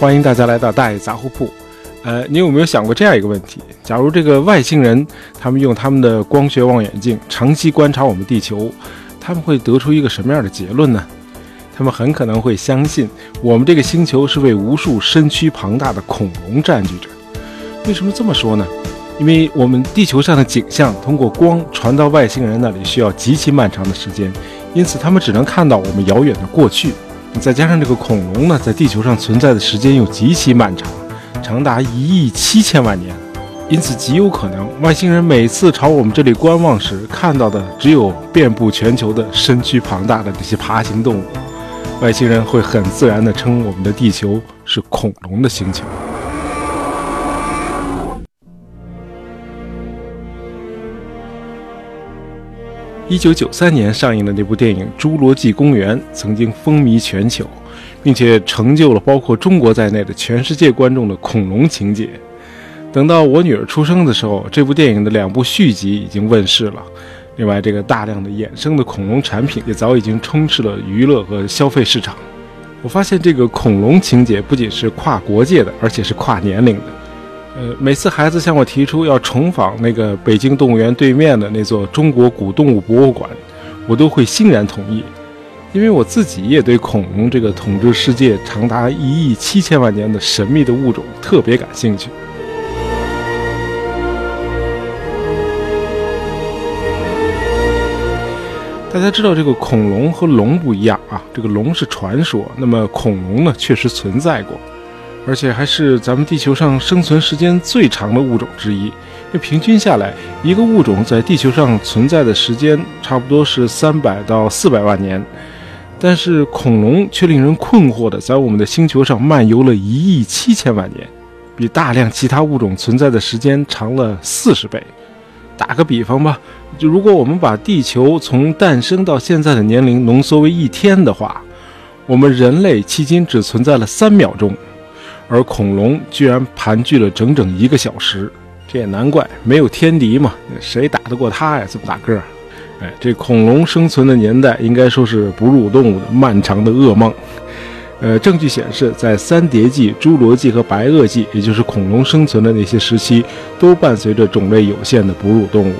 欢迎大家来到大爷杂货铺。呃，你有没有想过这样一个问题？假如这个外星人他们用他们的光学望远镜长期观察我们地球，他们会得出一个什么样的结论呢？他们很可能会相信我们这个星球是被无数身躯庞大的恐龙占据着。为什么这么说呢？因为我们地球上的景象通过光传到外星人那里需要极其漫长的时间，因此他们只能看到我们遥远的过去。再加上这个恐龙呢，在地球上存在的时间又极其漫长，长达一亿七千万年，因此极有可能外星人每次朝我们这里观望时，看到的只有遍布全球的身躯庞大的这些爬行动物。外星人会很自然地称我们的地球是恐龙的星球。一九九三年上映的那部电影《侏罗纪公园》曾经风靡全球，并且成就了包括中国在内的全世界观众的恐龙情节。等到我女儿出生的时候，这部电影的两部续集已经问世了。另外，这个大量的衍生的恐龙产品也早已经充斥了娱乐和消费市场。我发现这个恐龙情节不仅是跨国界的，而且是跨年龄的。呃，每次孩子向我提出要重访那个北京动物园对面的那座中国古动物博物馆，我都会欣然同意，因为我自己也对恐龙这个统治世界长达一亿七千万年的神秘的物种特别感兴趣。大家知道，这个恐龙和龙不一样啊，这个龙是传说，那么恐龙呢，确实存在过。而且还是咱们地球上生存时间最长的物种之一。那平均下来，一个物种在地球上存在的时间差不多是三百到四百万年，但是恐龙却令人困惑的，在我们的星球上漫游了一亿七千万年，比大量其他物种存在的时间长了四十倍。打个比方吧，就如果我们把地球从诞生到现在的年龄浓缩为一天的话，我们人类迄今只存在了三秒钟。而恐龙居然盘踞了整整一个小时，这也难怪，没有天敌嘛，谁打得过它呀？这么大个儿，哎，这恐龙生存的年代应该说是哺乳动物的漫长的噩梦。呃，证据显示，在三叠纪、侏罗纪和白垩纪，也就是恐龙生存的那些时期，都伴随着种类有限的哺乳动物。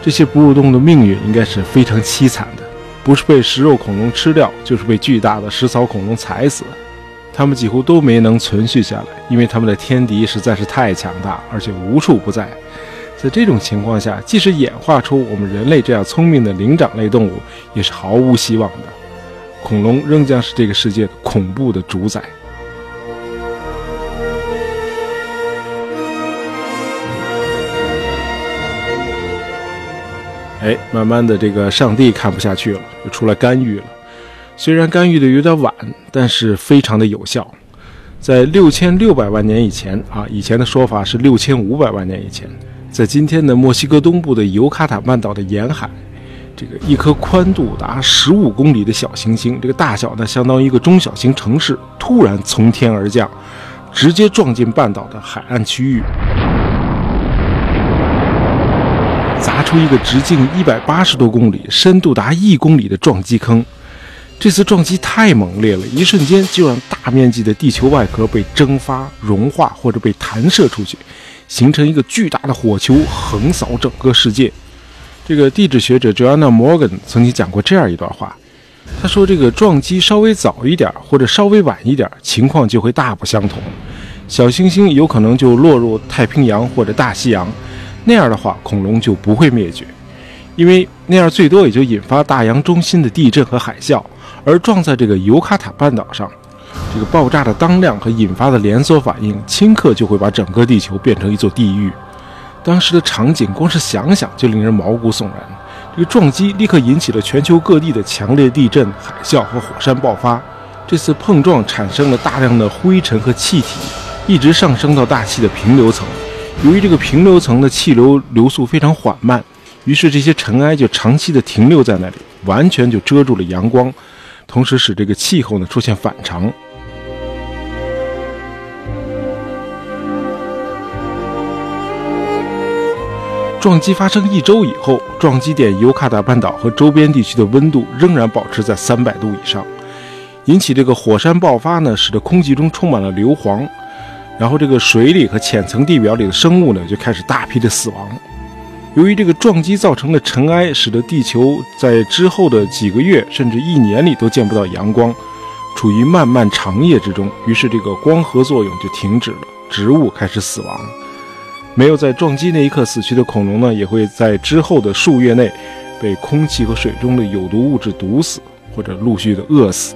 这些哺乳动物的命运应该是非常凄惨的，不是被食肉恐龙吃掉，就是被巨大的食草恐龙踩死。它们几乎都没能存续下来，因为它们的天敌实在是太强大，而且无处不在。在这种情况下，即使演化出我们人类这样聪明的灵长类动物，也是毫无希望的。恐龙仍将是这个世界恐怖的主宰。哎，慢慢的，这个上帝看不下去了，就出来干预了。虽然干预的有点晚，但是非常的有效。在六千六百万年以前啊，以前的说法是六千五百万年以前，在今天的墨西哥东部的尤卡塔半岛的沿海，这个一颗宽度达十五公里的小行星，这个大小呢相当于一个中小型城市，突然从天而降，直接撞进半岛的海岸区域，砸出一个直径一百八十多公里、深度达一公里的撞击坑。这次撞击太猛烈了，一瞬间就让大面积的地球外壳被蒸发、融化或者被弹射出去，形成一个巨大的火球，横扫整个世界。这个地质学者 Joanna Morgan 曾经讲过这样一段话，他说：“这个撞击稍微早一点或者稍微晚一点，情况就会大不相同。小行星有可能就落入太平洋或者大西洋，那样的话，恐龙就不会灭绝，因为那样最多也就引发大洋中心的地震和海啸。”而撞在这个尤卡塔半岛上，这个爆炸的当量和引发的连锁反应，顷刻就会把整个地球变成一座地狱。当时的场景，光是想想就令人毛骨悚然。这个撞击立刻引起了全球各地的强烈地震、海啸和火山爆发。这次碰撞产生了大量的灰尘和气体，一直上升到大气的平流层。由于这个平流层的气流流速非常缓慢，于是这些尘埃就长期的停留在那里，完全就遮住了阳光。同时使这个气候呢出现反常。撞击发生一周以后，撞击点尤卡达半岛和周边地区的温度仍然保持在三百度以上。引起这个火山爆发呢，使得空气中充满了硫磺，然后这个水里和浅层地表里的生物呢就开始大批的死亡。由于这个撞击造成的尘埃，使得地球在之后的几个月甚至一年里都见不到阳光，处于漫漫长夜之中。于是这个光合作用就停止了，植物开始死亡。没有在撞击那一刻死去的恐龙呢，也会在之后的数月内被空气和水中的有毒物质毒死，或者陆续的饿死。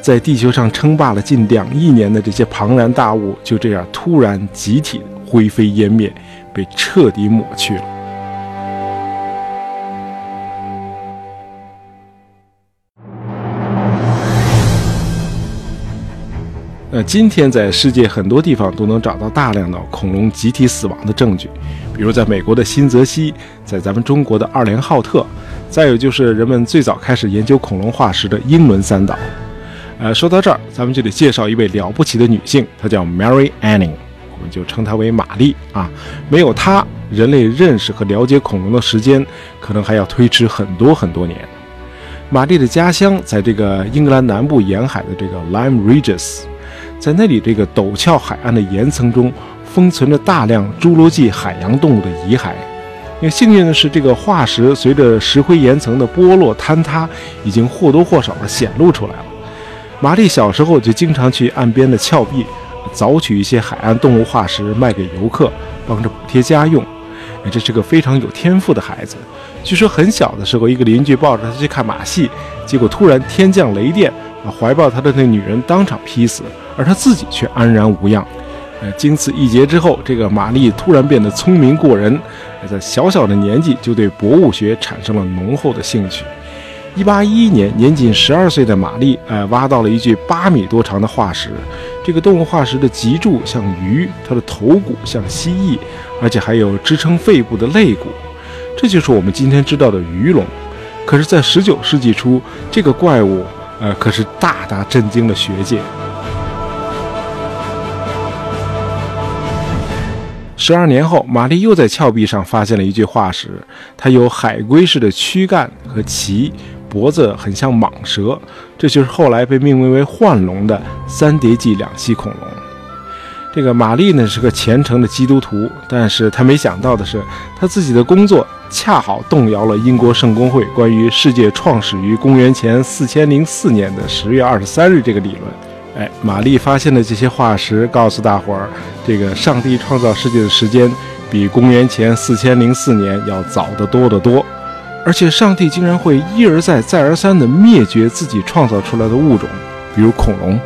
在地球上称霸了近两亿年的这些庞然大物，就这样突然集体灰飞烟灭，被彻底抹去了。今天在世界很多地方都能找到大量的恐龙集体死亡的证据，比如在美国的新泽西，在咱们中国的二连浩特，再有就是人们最早开始研究恐龙化石的英伦三岛。呃，说到这儿，咱们就得介绍一位了不起的女性，她叫 Mary Anning，我们就称她为玛丽啊。没有她，人类认识和了解恐龙的时间可能还要推迟很多很多年。玛丽的家乡在这个英格兰南部沿海的这个 Lyme Regis。在那里，这个陡峭海岸的岩层中封存着大量侏罗纪海洋动物的遗骸。那幸运的是，这个化石随着石灰岩层的剥落坍塌，已经或多或少地显露出来了。玛丽小时候就经常去岸边的峭壁凿取一些海岸动物化石卖给游客，帮着补贴家用。这是个非常有天赋的孩子。据说很小的时候，一个邻居抱着他去看马戏，结果突然天降雷电。啊怀抱他的那女人当场劈死，而他自己却安然无恙。呃，经此一劫之后，这个玛丽突然变得聪明过人，在小小的年纪就对博物学产生了浓厚的兴趣。一八一一年，年仅十二岁的玛丽，呃，挖到了一具八米多长的化石。这个动物化石的脊柱像鱼，它的头骨像蜥蜴，而且还有支撑肺部的肋骨。这就是我们今天知道的鱼龙。可是，在十九世纪初，这个怪物。呃，可是大大震惊了学界。十二年后，玛丽又在峭壁上发现了一具化石，它有海龟式的躯干和鳍，脖子很像蟒蛇，这就是后来被命名为幻龙的三叠纪两栖恐龙。这个玛丽呢是个虔诚的基督徒，但是她没想到的是，她自己的工作恰好动摇了英国圣公会关于世界创始于公元前四千零四年的十月二十三日这个理论。哎，玛丽发现的这些化石告诉大伙儿，这个上帝创造世界的时间比公元前四千零四年要早得多得多，而且上帝竟然会一而再、再而三地灭绝自己创造出来的物种，比如恐龙。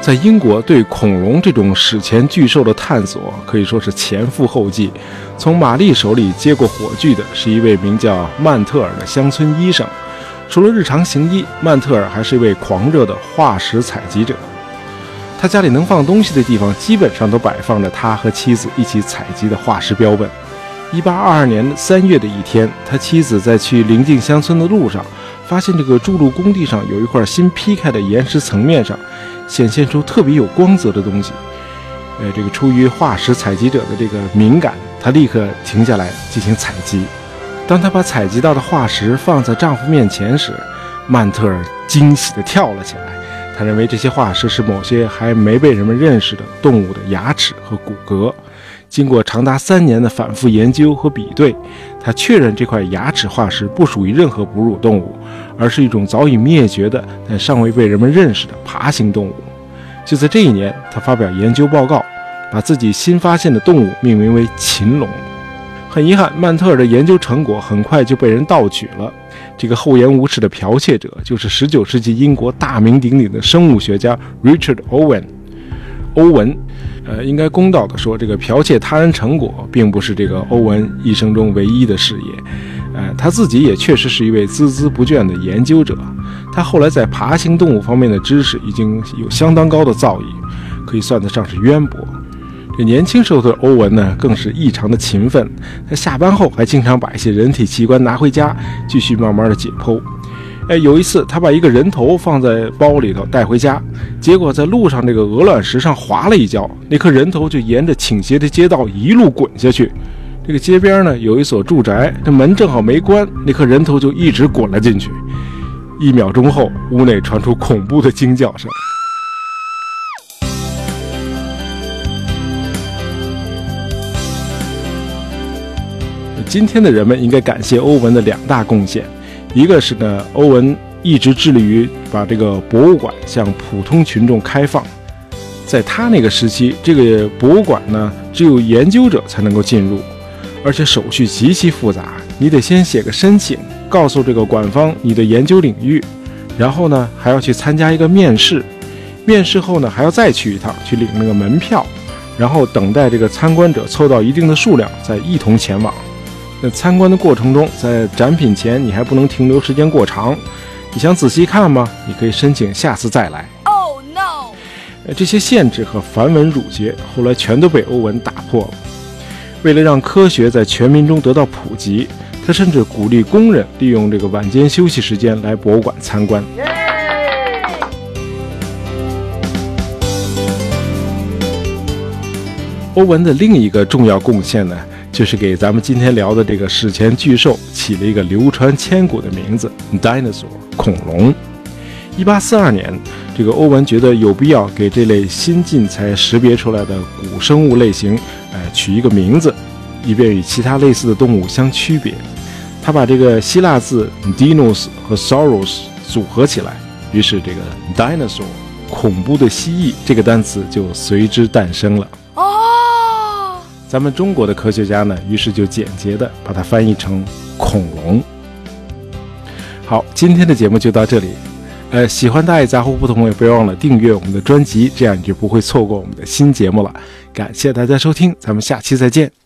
在英国，对恐龙这种史前巨兽的探索可以说是前赴后继。从玛丽手里接过火炬的是一位名叫曼特尔的乡村医生。除了日常行医，曼特尔还是一位狂热的化石采集者。他家里能放东西的地方，基本上都摆放着他和妻子一起采集的化石标本。1822年3月的一天，他妻子在去临近乡村的路上，发现这个筑路工地上有一块新劈开的岩石层面上。显现出特别有光泽的东西，呃，这个出于化石采集者的这个敏感，她立刻停下来进行采集。当她把采集到的化石放在丈夫面前时，曼特尔惊喜地跳了起来。他认为这些化石是某些还没被人们认识的动物的牙齿和骨骼。经过长达三年的反复研究和比对，他确认这块牙齿化石不属于任何哺乳动物，而是一种早已灭绝的但尚未被人们认识的爬行动物。就在这一年，他发表研究报告，把自己新发现的动物命名为禽龙。很遗憾，曼特尔的研究成果很快就被人盗取了。这个厚颜无耻的剽窃者，就是19世纪英国大名鼎鼎的生物学家 Richard Owen。欧文。呃，应该公道的说，这个剽窃他人成果并不是这个欧文一生中唯一的事业。呃，他自己也确实是一位孜孜不倦的研究者。他后来在爬行动物方面的知识已经有相当高的造诣，可以算得上是渊博。这年轻时候的欧文呢，更是异常的勤奋。他下班后还经常把一些人体器官拿回家，继续慢慢的解剖。哎，有一次，他把一个人头放在包里头带回家，结果在路上这个鹅卵石上滑了一跤，那颗人头就沿着倾斜的街道一路滚下去。这个街边呢有一所住宅，这门正好没关，那颗人头就一直滚了进去。一秒钟后，屋内传出恐怖的惊叫声。今天的人们应该感谢欧文的两大贡献，一个是呢，欧文一直致力于把这个博物馆向普通群众开放。在他那个时期，这个博物馆呢，只有研究者才能够进入，而且手续极其复杂。你得先写个申请，告诉这个馆方你的研究领域，然后呢，还要去参加一个面试，面试后呢，还要再去一趟去领那个门票，然后等待这个参观者凑到一定的数量，再一同前往。那参观的过程中，在展品前你还不能停留时间过长。你想仔细看吗？你可以申请下次再来。Oh no！这些限制和繁文缛节后来全都被欧文打破了。为了让科学在全民中得到普及，他甚至鼓励工人利用这个晚间休息时间来博物馆参观。欧文的另一个重要贡献呢？就是给咱们今天聊的这个史前巨兽起了一个流传千古的名字，dinosaur 恐龙。一八四二年，这个欧文觉得有必要给这类新近才识别出来的古生物类型，哎，取一个名字，以便与其他类似的动物相区别。他把这个希腊字 dinos 和 sauros 组合起来，于是这个 dinosaur 恐怖的蜥蜴这个单词就随之诞生了。咱们中国的科学家呢，于是就简洁的把它翻译成恐龙。好，今天的节目就到这里。呃，喜欢大爱杂货铺的朋友，不要忘了订阅我们的专辑，这样你就不会错过我们的新节目了。感谢大家收听，咱们下期再见。